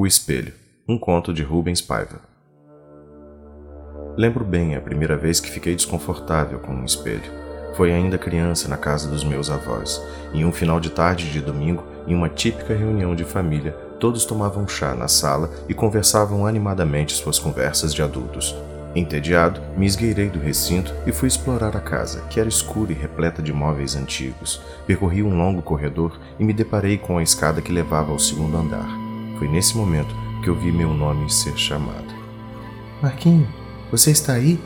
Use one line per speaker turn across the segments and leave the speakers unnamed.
O Espelho, um conto de Rubens Paiva. Lembro bem a primeira vez que fiquei desconfortável com um espelho. Foi ainda criança na casa dos meus avós. Em um final de tarde de domingo, em uma típica reunião de família, todos tomavam chá na sala e conversavam animadamente suas conversas de adultos. Entediado, me esgueirei do recinto e fui explorar a casa, que era escura e repleta de móveis antigos. Percorri um longo corredor e me deparei com a escada que levava ao segundo andar. Foi nesse momento que ouvi meu nome ser chamado.
Marquinho, você está aí?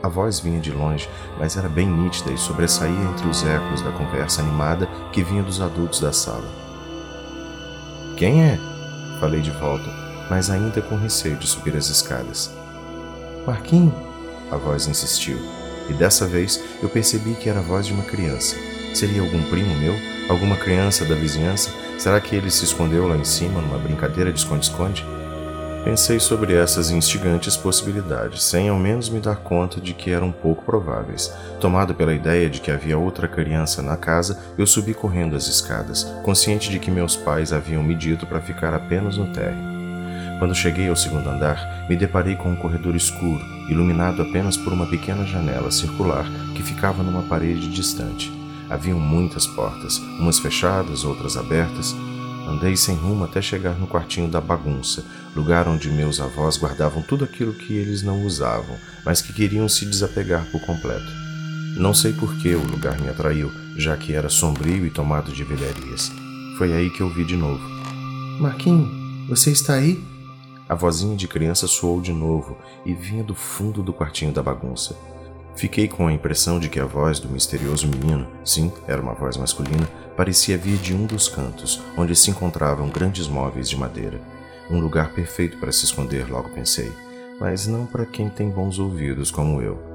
A voz vinha de longe, mas era bem nítida e sobressaía entre os ecos da conversa animada que vinha dos adultos da sala.
Quem é?
Falei de volta, mas ainda com receio de subir as escadas.
Marquinho?
A voz insistiu, e dessa vez eu percebi que era a voz de uma criança. Seria algum primo meu? Alguma criança da vizinhança? Será que ele se escondeu lá em cima numa brincadeira de esconde-esconde? Pensei sobre essas instigantes possibilidades, sem ao menos me dar conta de que eram pouco prováveis. Tomado pela ideia de que havia outra criança na casa, eu subi correndo as escadas, consciente de que meus pais haviam me dito para ficar apenas no térreo. Quando cheguei ao segundo andar, me deparei com um corredor escuro, iluminado apenas por uma pequena janela circular que ficava numa parede distante. Haviam muitas portas, umas fechadas, outras abertas. Andei sem rumo até chegar no quartinho da bagunça, lugar onde meus avós guardavam tudo aquilo que eles não usavam, mas que queriam se desapegar por completo. Não sei por que o lugar me atraiu, já que era sombrio e tomado de velharias. Foi aí que eu vi de novo.
Marquinho, você está aí?
A vozinha de criança soou de novo e vinha do fundo do quartinho da bagunça. Fiquei com a impressão de que a voz do misterioso menino, sim, era uma voz masculina, parecia vir de um dos cantos, onde se encontravam grandes móveis de madeira. Um lugar perfeito para se esconder, logo pensei, mas não para quem tem bons ouvidos como eu.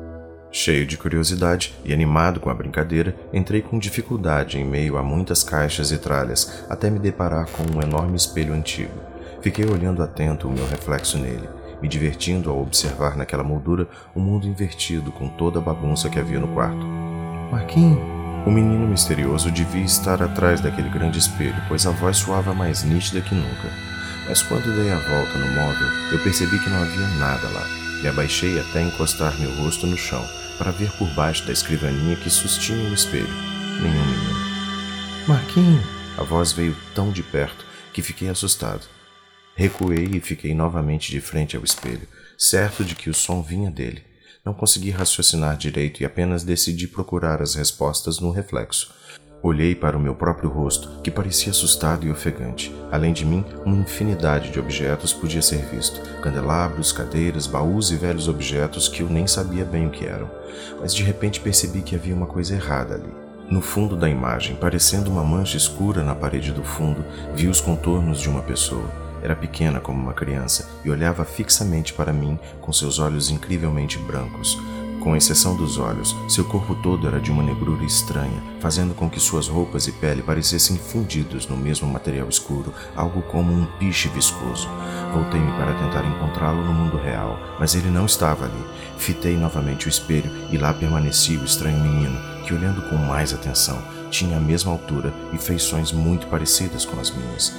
Cheio de curiosidade e animado com a brincadeira, entrei com dificuldade em meio a muitas caixas e tralhas, até me deparar com um enorme espelho antigo. Fiquei olhando atento o meu reflexo nele, me divertindo ao observar naquela moldura o um mundo invertido com toda a bagunça que havia no quarto.
Marquinho,
o menino misterioso devia estar atrás daquele grande espelho, pois a voz soava mais nítida que nunca. Mas quando dei a volta no móvel, eu percebi que não havia nada lá. Me abaixei até encostar meu rosto no chão, para ver por baixo da escrivaninha que sustinha o espelho. Nenhum menino.
Marquinho!
A voz veio tão de perto que fiquei assustado. Recuei e fiquei novamente de frente ao espelho, certo de que o som vinha dele. Não consegui raciocinar direito e apenas decidi procurar as respostas no reflexo. Olhei para o meu próprio rosto, que parecia assustado e ofegante. Além de mim, uma infinidade de objetos podia ser visto: candelabros, cadeiras, baús e velhos objetos que eu nem sabia bem o que eram. Mas de repente percebi que havia uma coisa errada ali. No fundo da imagem, parecendo uma mancha escura na parede do fundo, vi os contornos de uma pessoa. Era pequena como uma criança e olhava fixamente para mim com seus olhos incrivelmente brancos. Com exceção dos olhos, seu corpo todo era de uma negrura estranha, fazendo com que suas roupas e pele parecessem fundidos no mesmo material escuro, algo como um piche viscoso. Voltei-me para tentar encontrá-lo no mundo real, mas ele não estava ali. Fitei novamente o espelho e lá permanecia o estranho menino, que olhando com mais atenção, tinha a mesma altura e feições muito parecidas com as minhas.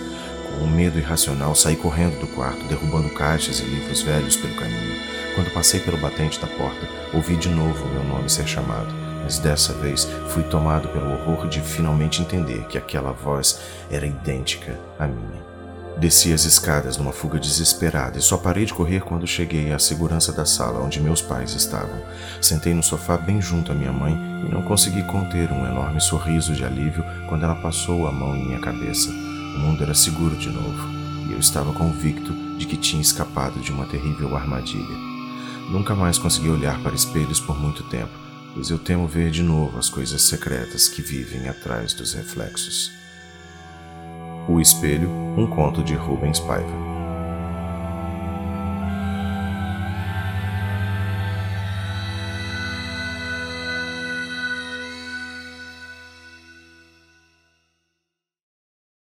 Com um medo irracional, saí correndo do quarto, derrubando caixas e livros velhos pelo caminho. Quando passei pelo batente da porta, ouvi de novo meu nome ser chamado, mas dessa vez fui tomado pelo horror de finalmente entender que aquela voz era idêntica à minha. Desci as escadas numa fuga desesperada e só parei de correr quando cheguei à segurança da sala onde meus pais estavam. Sentei no sofá bem junto à minha mãe e não consegui conter um enorme sorriso de alívio quando ela passou a mão em minha cabeça. O mundo era seguro de novo, e eu estava convicto de que tinha escapado de uma terrível armadilha. Nunca mais consegui olhar para espelhos por muito tempo, pois eu temo ver de novo as coisas secretas que vivem atrás dos reflexos. O Espelho, um conto de Rubens Paiva.